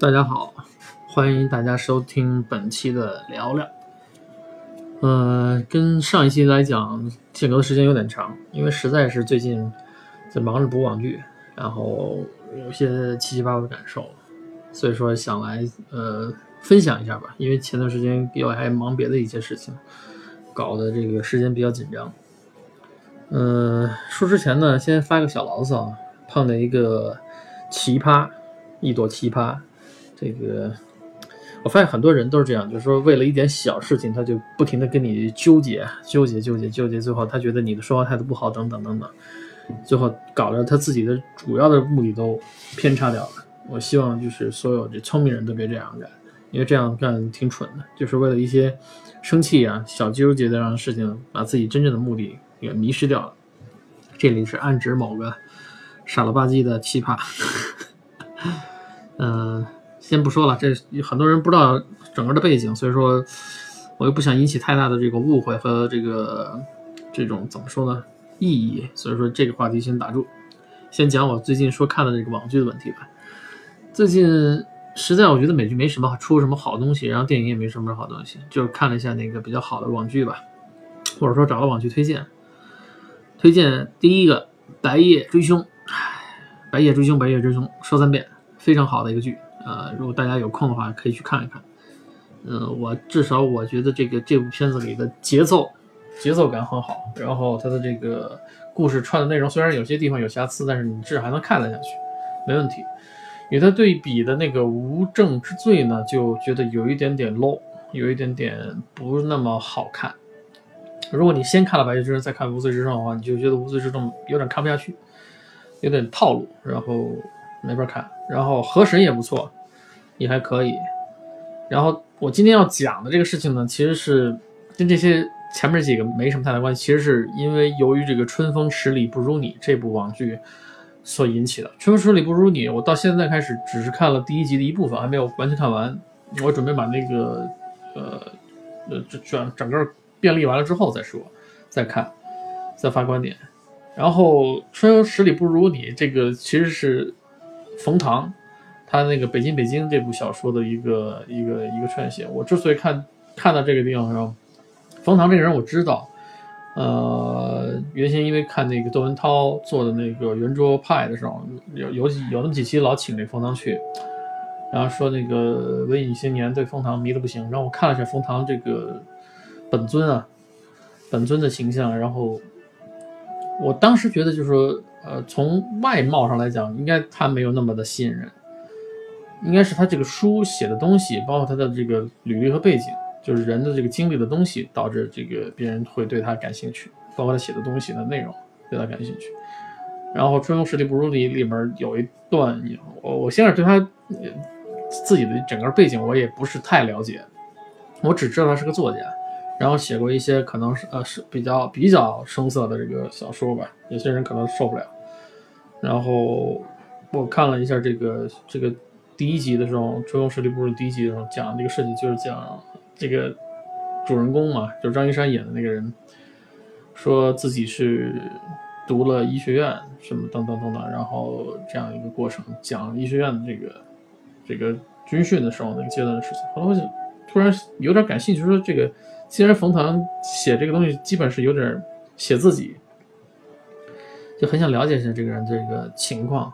大家好，欢迎大家收听本期的聊聊。呃，跟上一期来讲，间隔的时间有点长，因为实在是最近在忙着补网剧，然后有些七七八八的感受，所以说想来呃分享一下吧。因为前段时间又还忙别的一些事情，搞得这个时间比较紧张。呃，说之前呢，先发个小牢骚，碰到一个奇葩，一朵奇葩。这个我发现很多人都是这样，就是说为了一点小事情，他就不停的跟你纠结、纠结、纠结、纠结，最后他觉得你的说话态度不好，等等等等，最后搞得他自己的主要的目的都偏差掉了。我希望就是所有这聪明人都别这样干，因为这样干挺蠢的，就是为了一些生气啊、小纠结的样事情，把自己真正的目的给迷失掉了。这里是暗指某个傻了吧唧的奇葩，嗯。先不说了，这很多人不知道整个的背景，所以说我又不想引起太大的这个误会和这个这种怎么说呢意义，所以说这个话题先打住，先讲我最近说看的这个网剧的问题吧。最近实在我觉得美剧没什么出什么好东西，然后电影也没什么好东西，就看了一下那个比较好的网剧吧，或者说找了网剧推荐，推荐第一个《白夜追凶》，白夜追凶，白夜追凶说三遍，非常好的一个剧。呃，如果大家有空的话，可以去看一看。嗯，我至少我觉得这个这部片子里的节奏节奏感很好，然后它的这个故事串的内容虽然有些地方有瑕疵，但是你至少还能看得下去，没问题。与它对比的那个《无证之罪》呢，就觉得有一点点 low，有一点点不那么好看。如果你先看了《白夜之刃》，再看《无罪之证》的话，你就觉得《无罪之证》有点看不下去，有点套路，然后没法看。然后河神也不错，也还可以。然后我今天要讲的这个事情呢，其实是跟这些前面几个没什么太大关系。其实是因为由于这个《春风十里不如你》这部网剧所引起的。《春风十里不如你》，我到现在开始只是看了第一集的一部分，还没有完全看完。我准备把那个呃呃这整整个便利完了之后再说，再看，再发观点。然后《春风十里不如你》这个其实是。冯唐，他那个《北京北京》这部小说的一个一个一个串写。我之所以看看到这个地方上，冯唐这个人我知道，呃，原先因为看那个窦文涛做的那个圆桌派的时候，有有几有那么几期老请那冯唐去，然后说那个文艺青年对冯唐迷的不行。然后我看了一下冯唐这个本尊啊，本尊的形象，然后我当时觉得就是说。呃，从外貌上来讲，应该他没有那么的吸引人，应该是他这个书写的东西，包括他的这个履历和背景，就是人的这个经历的东西，导致这个别人会对他感兴趣，包括他写的东西的内容对他感兴趣。然后《春风十里不如你》里面有一段，我我现在对他自己的整个背景我也不是太了解，我只知道他是个作家。然后写过一些可能是呃是比较比较生涩的这个小说吧，有些人可能受不了。然后我看了一下这个这个第一集的时候，《春风十里不如》第一集的时候讲这个事情，就是讲这个主人公嘛，就是张一山演的那个人，说自己是读了医学院什么等等等等，然后这样一个过程，讲医学院的这个这个军训的时候那个阶段的事情。后来我就突然有点感兴趣，说这个。既然冯唐写这个东西，基本是有点写自己，就很想了解一下这个人这个情况。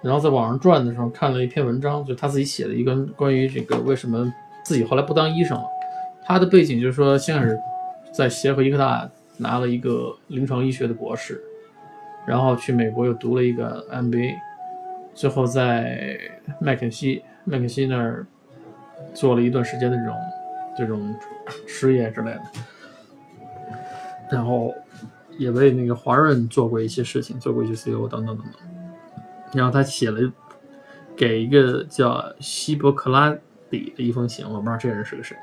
然后在网上转的时候，看了一篇文章，就他自己写的一个关于这个为什么自己后来不当医生了。他的背景就是说，先是在协和医科大拿了一个临床医学的博士，然后去美国又读了一个 MBA，最后在麦肯锡麦肯锡那儿做了一段时间的这种。这种失业之类的，然后也为那个华润做过一些事情，做过一些 CEO 等等等等。然后他写了给一个叫希伯克拉底的一封信，我不知道这人是个谁，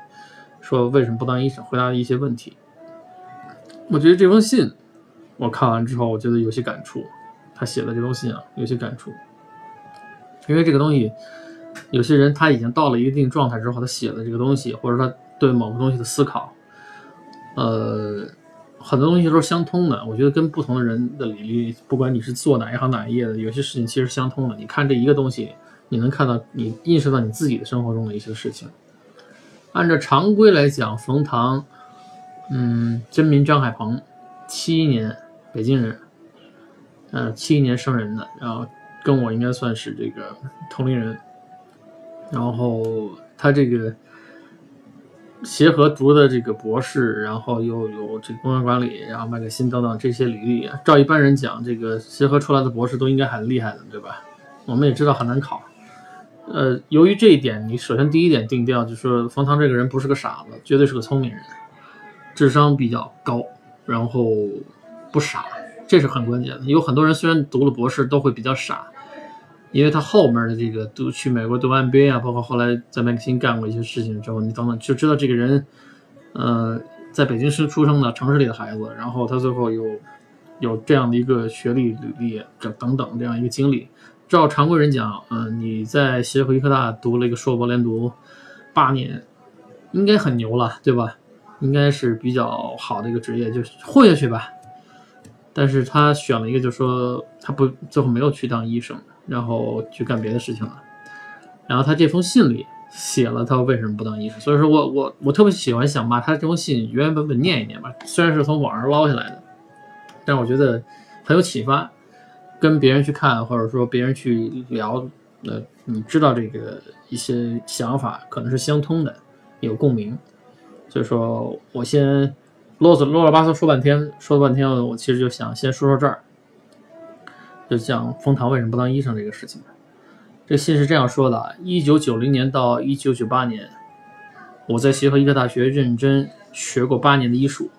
说为什么不当医生，回答一些问题。我觉得这封信我看完之后，我觉得有些感触。他写的这封信啊，有些感触，因为这个东西，有些人他已经到了一定状态之后，他写的这个东西，或者他。对某个东西的思考，呃，很多东西都是相通的。我觉得跟不同的人的履历，不管你是做哪一行哪一业的，有些事情其实相通的。你看这一个东西，你能看到你意识到你自己的生活中的一些事情。按照常规来讲，冯唐，嗯，真名张海鹏，七一年北京人，呃，七一年生人的，然后跟我应该算是这个同龄人。然后他这个协和读的这个博士，然后又有这公园管理，然后麦克辛等等这些履历，照一般人讲，这个协和出来的博士都应该很厉害的，对吧？我们也知道很难考。呃，由于这一点，你首先第一点定调就是说，冯唐这个人不是个傻子，绝对是个聪明人，智商比较高，然后不傻，这是很关键的。有很多人虽然读了博士，都会比较傻，因为他后面的这个读去美国读 MBA 啊，包括后来在麦克辛干过一些事情之后，你等等就知道这个人，呃，在北京市出生的城市里的孩子，然后他最后有有这样的一个学历履历，这等等这样一个经历。照常规人讲，嗯，你在协和医科大读了一个硕博连读八年，应该很牛了，对吧？应该是比较好的一个职业，就混下去吧。但是他选了一个，就说他不最后没有去当医生，然后去干别的事情了。然后他这封信里写了他为什么不当医生，所以说我我我特别喜欢想把他这封信原原本本念一念吧，虽然是从网上捞下来的，但我觉得很有启发。跟别人去看，或者说别人去聊，呃，你知道这个一些想法可能是相通的，有共鸣。所以说我先啰嗦啰啰巴嗦说半天，说了半天，我其实就想先说说这儿，就讲封唐为什么不当医生这个事情。这信是这样说的：一九九零年到一九九八年，我在协和医科大学认真学过八年的医术。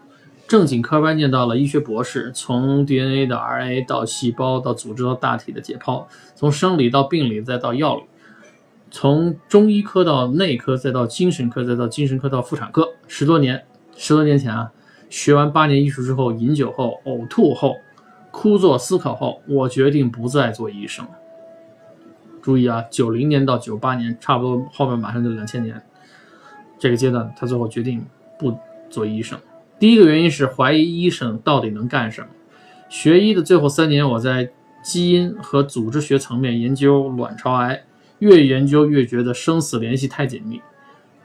正经科班念到了医学博士，从 DNA 的 RNA 到细胞到组织到大体的解剖，从生理到病理再到药理，从中医科到内科再到精神科再到精神科到妇产科，十多年，十多年前啊，学完八年医术之后，饮酒后呕吐后，枯坐思考后，我决定不再做医生。注意啊，九零年到九八年，差不多后面马上就两千年这个阶段，他最后决定不做医生。第一个原因是怀疑医生到底能干什么。学医的最后三年，我在基因和组织学层面研究卵巢癌，越研究越觉得生死联系太紧密，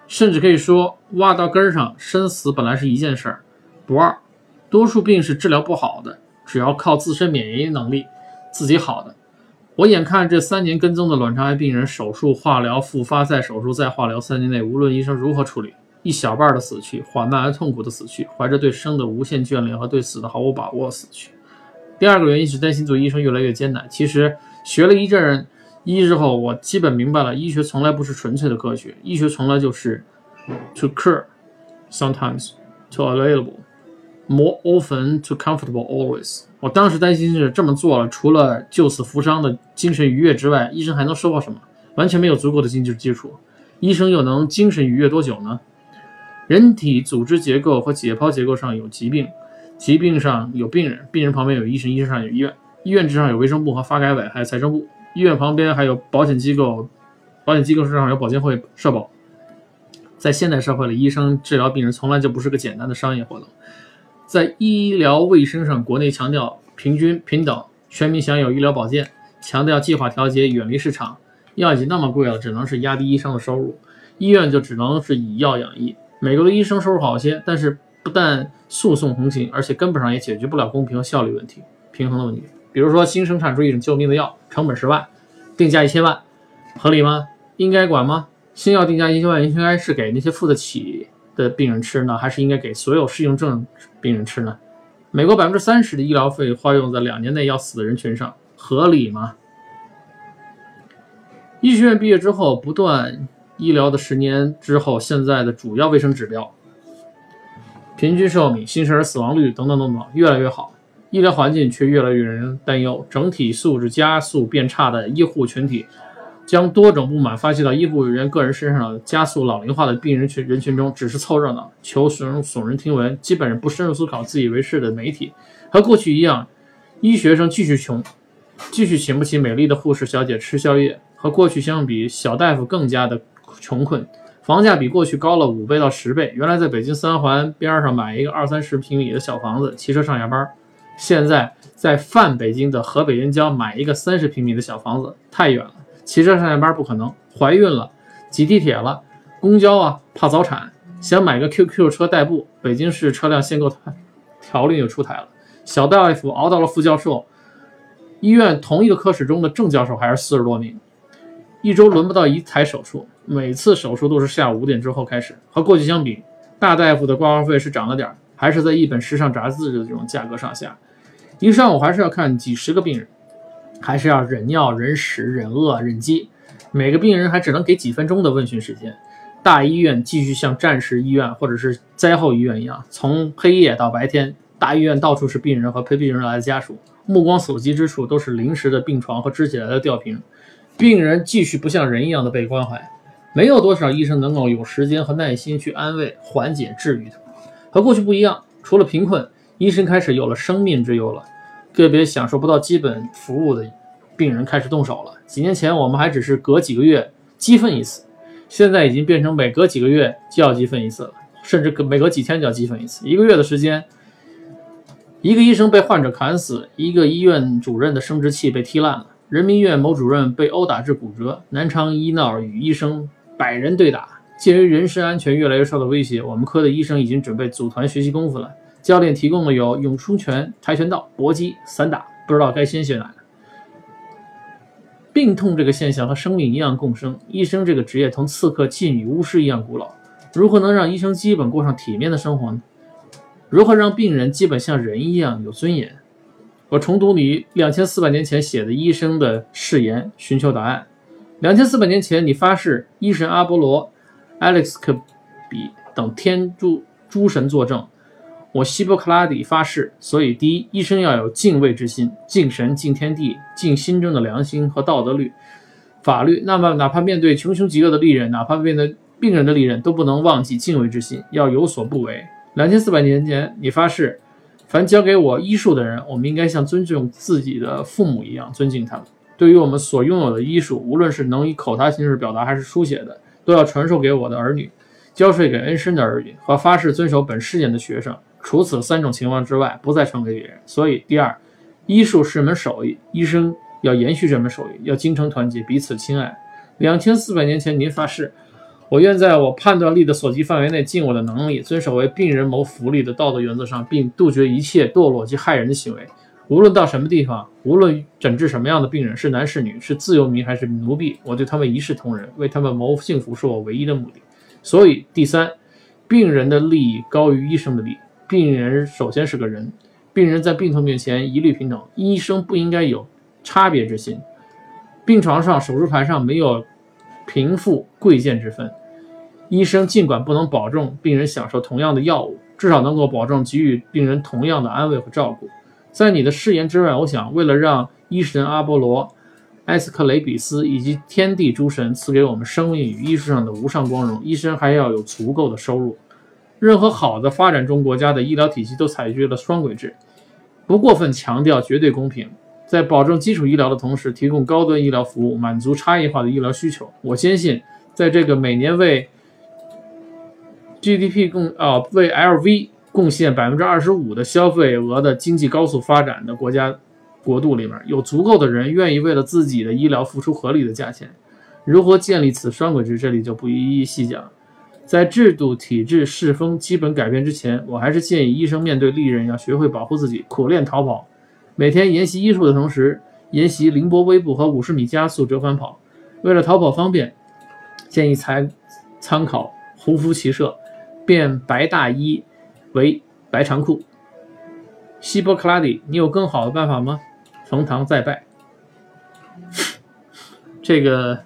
甚至可以说挖到根儿上，生死本来是一件事儿。不二，多数病是治疗不好的，只要靠自身免疫能力自己好的。我眼看这三年跟踪的卵巢癌病人，手术、化疗、复发再手术再化疗，三年内无论医生如何处理。一小半的死去，缓慢而痛苦的死去，怀着对生的无限眷恋和对死的毫无把握死去。第二个原因是担心做医生越来越艰难。其实学了一阵医之后，我基本明白了，医学从来不是纯粹的科学，医学从来就是 to cure sometimes to available more often to comfortable always。我当时担心是这么做了，除了救死扶伤的精神愉悦之外，医生还能收获什么？完全没有足够的经济基础，医生又能精神愉悦多久呢？人体组织结构和解剖结构上有疾病，疾病上有病人，病人旁边有医生，医生上有医院，医院之上有卫生部和发改委，还有财政部，医院旁边还有保险机构，保险机构之上有保监会、社保。在现代社会里，医生治疗病人从来就不是个简单的商业活动。在医疗卫生上，国内强调平均平等，全民享有医疗保健，强调计划调节，远离市场。药已经那么贵了，只能是压低医生的收入，医院就只能是以药养医。美国的医生收入好些，但是不但诉讼横行，而且根本上也解决不了公平和效率问题、平衡的问题。比如说，新生产出一种救命的药，成本十万，定价一千万，合理吗？应该管吗？新药定价一千万，应该是给那些付得起的病人吃呢，还是应该给所有适应症病人吃呢？美国百分之三十的医疗费花用在两年内要死的人群上，合理吗？医学院毕业之后，不断。医疗的十年之后，现在的主要卫生指标，平均寿命、新生儿死亡率等等等等越来越好，医疗环境却越来越让人担忧，整体素质加速变差的医护群体，将多种不满发泄到医护人员个人身上，加速老龄化的病人群人群中，只是凑热闹、求耸耸人听闻，基本上不深入思考、自以为是的媒体，和过去一样，医学生继续穷，继续请不起美丽的护士小姐吃宵夜，和过去相比，小大夫更加的。穷困，房价比过去高了五倍到十倍。原来在北京三环边上买一个二三十平米的小房子，骑车上下班，现在在泛北京的河北燕郊买一个三十平米的小房子，太远了，骑车上下班不可能，怀孕了，挤地铁了，公交啊怕早产，想买个 QQ 车代步，北京市车辆限购条例又出台了，小大夫熬到了副教授，医院同一个科室中的正教授还是四十多名，一周轮不到一台手术，每次手术都是下午五点之后开始，和过去相比，大大夫的挂号费是涨了点，还是在一本时尚杂志的这种价格上下。一上午还是要看几十个病人，还是要忍尿、忍屎、忍饿、忍饥，每个病人还只能给几分钟的问询时间。大医院继续像战时医院或者是灾后医院一样，从黑夜到白天，大医院到处是病人和陪病人来的家属，目光所及之处都是临时的病床和支起来的吊瓶。病人继续不像人一样的被关怀，没有多少医生能够有时间和耐心去安慰、缓解、治愈他。和过去不一样，除了贫困，医生开始有了生命之忧了。个别享受不到基本服务的病人开始动手了。几年前，我们还只是隔几个月积分一次，现在已经变成每隔几个月就要积分一次了，甚至隔每隔几天就要积分一次。一个月的时间，一个医生被患者砍死，一个医院主任的生殖器被踢烂了，人民医院某主任被殴打致骨折，南昌医闹与医生百人对打。鉴于人身安全越来越受到威胁，我们科的医生已经准备组团学习功夫了。教练提供的有咏春拳、跆拳道、搏击、散打，不知道该先学哪个。病痛这个现象和生命一样共生，医生这个职业同刺客、妓女、巫师一样古老。如何能让医生基本过上体面的生活呢？如何让病人基本像人一样有尊严？我重读你两千四百年前写的医生的誓言，寻求答案。两千四百年前，你发誓医神阿波罗、Alex 克比等天诸诸神作证。我希波克拉底发誓，所以第一，医生要有敬畏之心，敬神、敬天地、敬心中的良心和道德律、法律。那么，哪怕面对穷凶极恶的利刃，哪怕面对病人的利刃，都不能忘记敬畏之心，要有所不为。两千四百年前，你发誓，凡交给我医术的人，我们应该像尊重自己的父母一样尊敬他们。对于我们所拥有的医术，无论是能以口头形式表达还是书写的，都要传授给我的儿女，交税给恩师的儿女和发誓遵守本誓言的学生。除此三种情况之外，不再传给别人。所以，第二，医术是门手艺，医生要延续这门手艺，要精诚团结，彼此亲爱。两千四百年前，您发誓，我愿在我判断力的所及范围内，尽我的能力，遵守为病人谋福利的道德原则上，并杜绝一切堕落及害人的行为。无论到什么地方，无论诊治什么样的病人，是男是女，是自由民还是奴婢，我对他们一视同仁，为他们谋幸福是我唯一的目的。所以，第三，病人的利益高于医生的利益。病人首先是个人，病人在病痛面前一律平等，医生不应该有差别之心。病床上、手术台上没有贫富贵贱之分，医生尽管不能保证病人享受同样的药物，至少能够保证给予病人同样的安慰和照顾。在你的誓言之外，我想为了让医神阿波罗、埃斯克雷比斯以及天地诸神赐给我们生命与医术上的无上光荣，医生还要有足够的收入。任何好的发展中国家的医疗体系都采取了双轨制，不过分强调绝对公平，在保证基础医疗的同时，提供高端医疗服务，满足差异化的医疗需求。我坚信，在这个每年为 GDP 贡啊为 LV 贡献百分之二十五的消费额的经济高速发展的国家国度里面，有足够的人愿意为了自己的医疗付出合理的价钱。如何建立此双轨制，这里就不一一细讲。在制度、体制、世风基本改变之前，我还是建议医生面对利刃要学会保护自己，苦练逃跑，每天研习医术的同时，研习凌波微步和五十米加速折返跑。为了逃跑方便，建议参参考胡服骑射，变白大衣为白长裤。希波克拉底，你有更好的办法吗？冯唐再拜。这个。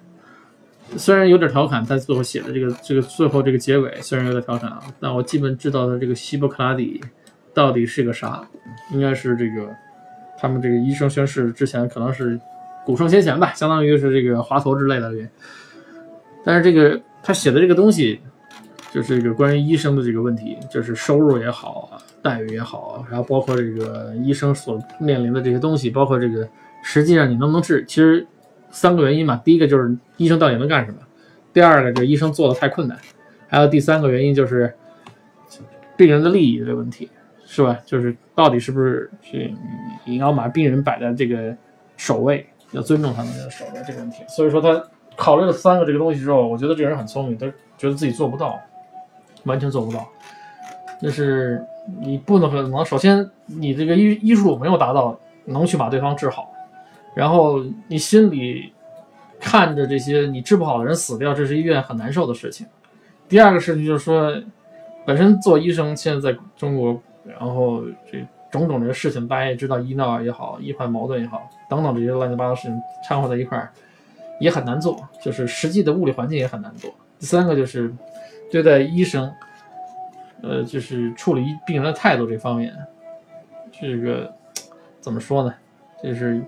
虽然有点调侃，但最后写的这个这个最后这个结尾虽然有点调侃啊，但我基本知道的这个希波克拉底到底是个啥，应该是这个他们这个医生宣誓之前可能是古圣先贤吧，相当于是这个华佗之类的。但是这个他写的这个东西，就是这个关于医生的这个问题，就是收入也好啊，待遇也好，然后包括这个医生所面临的这些东西，包括这个实际上你能不能治，其实。三个原因嘛，第一个就是医生到底能干什么，第二个就是医生做的太困难，还有第三个原因就是病人的利益的问题，是吧？就是到底是不是是你要把病人摆在这个首位，要尊重他们的手段这个问题。所以说他考虑了三个这个东西之后，我觉得这人很聪明，他觉得自己做不到，完全做不到。就是你不能可能，首先你这个医医术没有达到能去把对方治好，然后你心里看着这些你治不好的人死掉，这是一件很难受的事情。第二个事情就是说，本身做医生现在在中国，然后这种种这个事情，大家也知道医闹也好，医患矛盾也好，等等这些乱七八糟事情掺和在一块儿，也很难做，就是实际的物理环境也很难做。第三个就是对待医生。呃，就是处理病人的态度这方面，这个怎么说呢？就是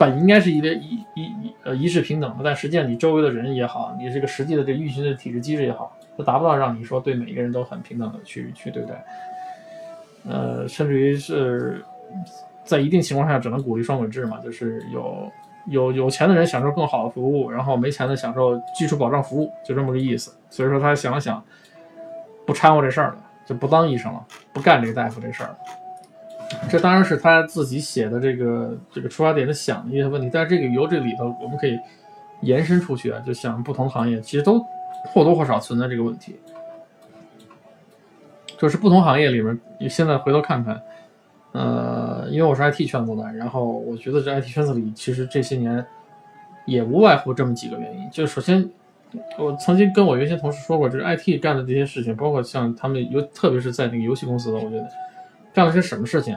本应该是一个一一一呃一视平等的，但实际上你周围的人也好，你这个实际的这个运行的体制机制也好，它达不到让你说对每一个人都很平等的去去对待。呃，甚至于是在一定情况下只能鼓励双轨制嘛，就是有有有钱的人享受更好的服务，然后没钱的享受基础保障服务，就这么个意思。所以说他想了想。不掺和这事儿了，就不当医生了，不干这个大夫这事儿了。这当然是他自己写的这个这个出发点的想的一些问题，但是这个由这里头我们可以延伸出去啊，就想不同行业其实都或多或少存在这个问题。就是不同行业里面，你现在回头看看，呃，因为我是 IT 圈子的，然后我觉得这 IT 圈子里其实这些年也无外乎这么几个原因，就首先。我曾经跟我原先同事说过，就是 IT 干的这些事情，包括像他们游，特别是在那个游戏公司的，我觉得干了些什么事情？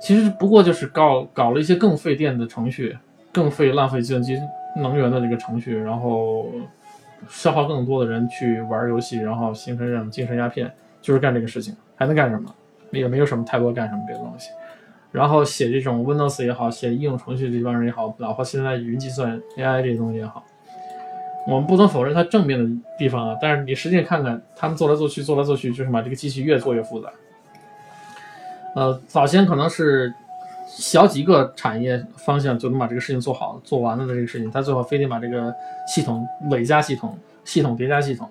其实不过就是搞搞了一些更费电的程序，更费浪费计算机能源的这个程序，然后消耗更多的人去玩游戏，然后形成这种精神鸦片，就是干这个事情，还能干什么？也没有什么太多干什么别的东西。然后写这种 Windows 也好，写应用程序这帮人也好，哪怕现在云计算 AI 这些东西也好。我们不能否认它正面的地方啊，但是你实际看看，他们做来做去，做来做去，就是把这个机器越做越复杂。呃，早先可能是小几个产业方向就能把这个事情做好、做完了的这个事情，他最后非得把这个系统累加系统、系统叠加系统。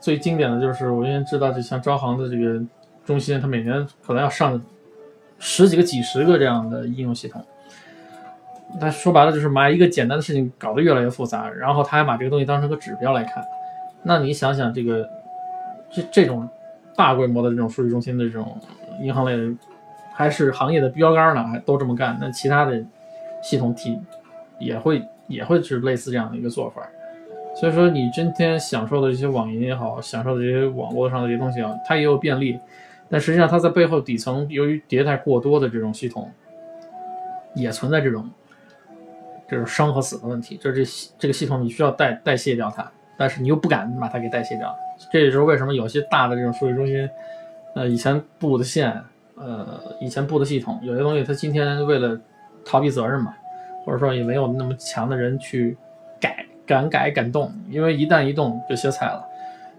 最经典的就是我因为知道，就像招行的这个中心，它每年可能要上十几个、几十个这样的应用系统。他说白了就是把一个简单的事情搞得越来越复杂，然后他还把这个东西当成个指标来看。那你想想，这个这这种大规模的这种数据中心的这种银行类的，还是行业的标杆呢，还都这么干，那其他的系统体也会也会是类似这样的一个做法。所以说，你今天享受的这些网银也好，享受的这些网络上的这些东西啊，它也有便利，但实际上它在背后底层，由于迭代过多的这种系统，也存在这种。就是生和死的问题，就是这这个系统你需要代代谢掉它，但是你又不敢把它给代谢掉。这也是为什么有些大的这种数据中心，呃，以前布的线，呃，以前布的系统，有些东西它今天为了逃避责任嘛，或者说也没有那么强的人去改，敢改敢动，因为一旦一动就歇菜了。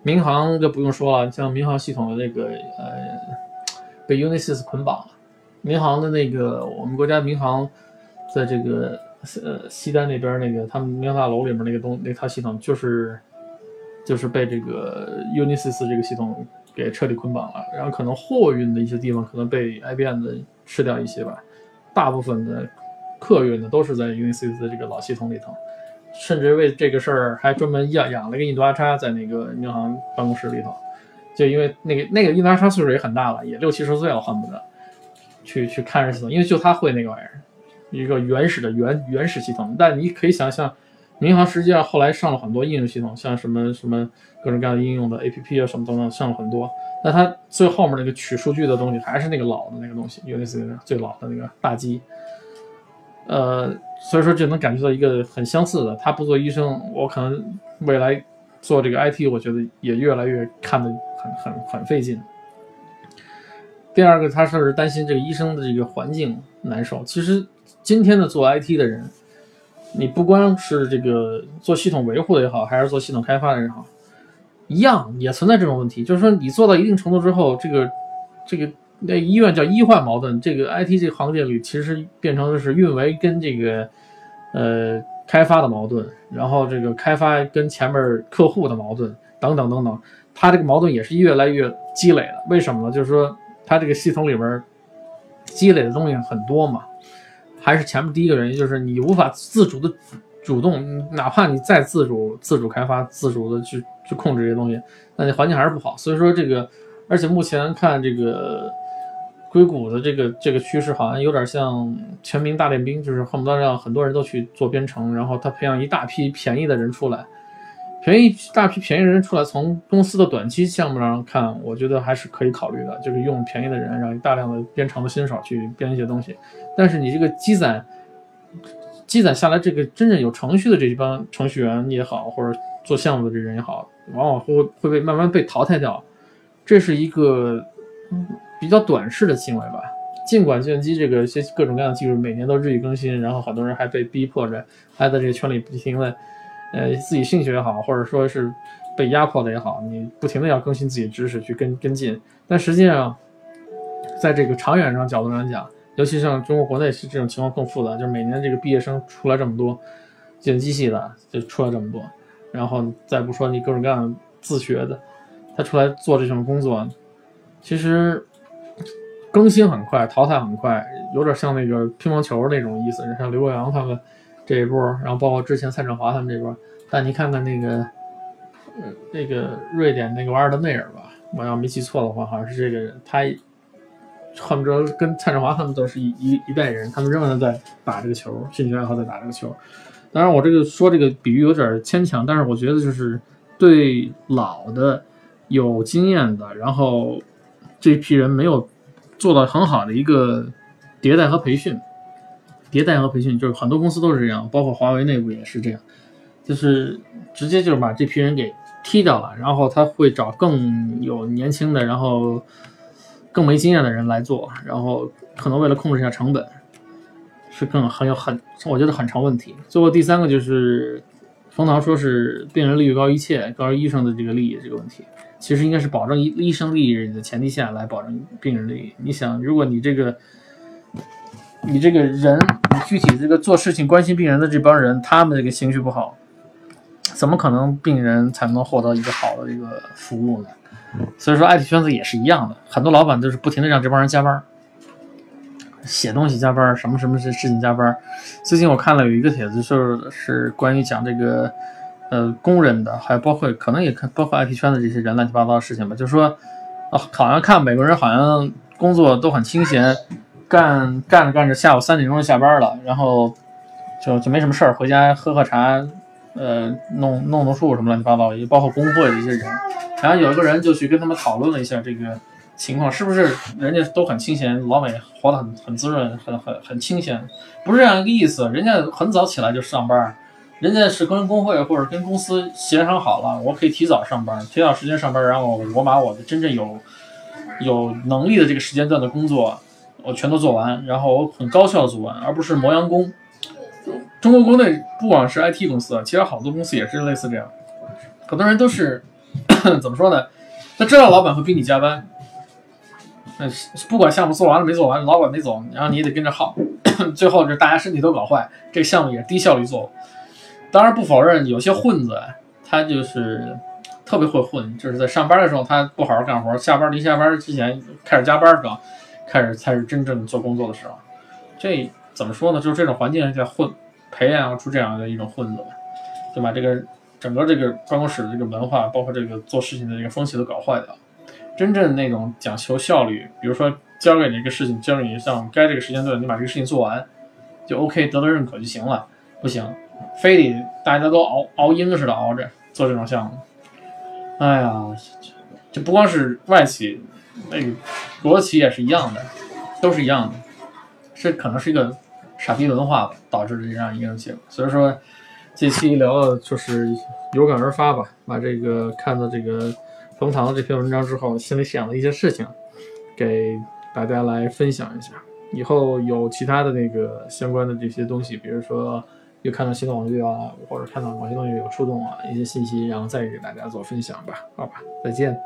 民航就不用说了，像民航系统的那个呃，被 Unisys 捆绑了，民航的那个我们国家民航在这个。呃，西单那边那个他们民航大楼里面那个东那套系统，就是就是被这个 Unisys 这个系统给彻底捆绑了。然后可能货运的一些地方可能被 IBM 的吃掉一些吧，大部分的客运的都是在 Unisys 的这个老系统里头，甚至为这个事儿还专门养养了个印度阿叉在那个银行办公室里头，就因为那个那个印度阿叉岁数也很大了，也六七十岁了，恨不得去去看这系统，因为就他会那个玩意儿。一个原始的原原始系统，但你可以想象，民航实际上后来上了很多应用系统，像什么什么各种各样的应用的 APP 啊，什么等等上了很多。那它最后面那个取数据的东西还是那个老的那个东西，Unix 最老的那个大机。呃，所以说就能感觉到一个很相似的。他不做医生，我可能未来做这个 IT，我觉得也越来越看得很很很费劲。第二个，他是担心这个医生的这个环境难受。其实。今天的做 IT 的人，你不光是这个做系统维护的也好，还是做系统开发的也好，一样也存在这种问题。就是说，你做到一定程度之后，这个这个那医院叫医患矛盾，这个 IT 这个行业里其实变成的是运维跟这个呃开发的矛盾，然后这个开发跟前面客户的矛盾等等等等，它这个矛盾也是越来越积累的。为什么呢？就是说，它这个系统里边积累的东西很多嘛。还是前面第一个原因，就是你无法自主的主动，哪怕你再自主、自主开发、自主的去去控制这些东西，那你环境还是不好。所以说这个，而且目前看这个硅谷的这个这个趋势，好像有点像全民大练兵，就是恨不得让很多人都去做编程，然后他培养一大批便宜的人出来。便宜大批便宜人出来，从公司的短期项目上看，我觉得还是可以考虑的，就是用便宜的人，让大量的编程的新手去编一些东西。但是你这个积攒积攒下来，这个真正有程序的这一帮程序员也好，或者做项目的这人也好，往往会会被慢慢被淘汰掉。这是一个比较短视的行为吧。尽管计算机这个些各种各样的技术每年都日益更新，然后很多人还被逼迫着还在这个圈里不停的。呃，自己兴趣也好，或者说是被压迫的也好，你不停的要更新自己知识去跟跟进。但实际上，在这个长远上角度上讲，尤其像中国国内是这种情况更复杂，就是每年这个毕业生出来这么多，建机器的就出来这么多，然后再不说你各种各样自学的，他出来做这种工作，其实更新很快，淘汰很快，有点像那个乒乓球那种意思，像刘国阳他们。这一波，然后包括之前蔡振华他们这波，但你看看那个，呃，那个瑞典那个瓦尔德内尔吧，我要没记错的话，好像是这个人，他恨不得跟蔡振华他们都是一一一代人，他们仍然在打这个球，兴趣爱好在打这个球。当然，我这个说这个比喻有点牵强，但是我觉得就是对老的、有经验的，然后这批人没有做到很好的一个迭代和培训。迭代和培训就是很多公司都是这样，包括华为内部也是这样，就是直接就是把这批人给踢掉了，然后他会找更有年轻的，然后更没经验的人来做，然后可能为了控制一下成本，是更很有很我觉得很成问题。最后第三个就是冯唐说是病人利益高于一切，高于医生的这个利益这个问题，其实应该是保证医医生利益的前提下来保证病人利益。你想，如果你这个。你这个人，你具体这个做事情关心病人的这帮人，他们这个情绪不好，怎么可能病人才能获得一个好的一个服务呢？所以说，IT 圈子也是一样的，很多老板都是不停的让这帮人加班，写东西加班，什么什么事事情加班。最近我看了有一个帖子，就是是关于讲这个呃工人的，还包括可能也看包括 IT 圈子这些人乱七八糟的事情吧。就是说，啊，好像看美国人好像工作都很清闲。干干着干着，下午三点钟就下班了，然后就就没什么事儿，回家喝喝茶，呃，弄弄弄树什么乱七八糟，也包括工会的一些人。然后有一个人就去跟他们讨论了一下这个情况，是不是人家都很清闲，老美活得很很滋润，很很很清闲？不是这样一个意思，人家很早起来就上班，人家是跟工会或者跟公司协商好了，我可以提早上班，提早时间上班，然后我把我的真正有有能力的这个时间段的工作。我全都做完，然后我很高效做完，而不是磨洋工。中国国内不光是 IT 公司，其实好多公司也是类似这样。很多人都是 怎么说呢？他知道老板会逼你加班，嗯，不管项目做完了没做完，老板没走，然后你也得跟着耗。最后就大家身体都搞坏，这项目也低效率做。当然不否认有些混子，他就是特别会混，就是在上班的时候他不好好干活，下班临下班之前开始加班是吧？开始才是真正做工作的时候，这怎么说呢？就是这种环境下混，培养出这样的一种混子，就把这个整个这个办公室的这个文化，包括这个做事情的这个风气都搞坏掉。真正那种讲求效率，比如说交给你一个事情，交给你像该这个时间段你把这个事情做完，就 OK 得到认可就行了。不行，非得大家都熬熬鹰似的熬着做这种项目。哎呀，这不光是外企。那个国企也是一样的，都是一样的，这可能是一个傻逼文化吧，导致的这样一个结果。所以说，这期聊的就是有感而发吧，把这个看到这个冯唐这篇文章之后，心里想的一些事情，给大家来分享一下。以后有其他的那个相关的这些东西，比如说又看到新的网页啊，或者看到某些东西有触动啊，一些信息，然后再给大家做分享吧。好吧，再见。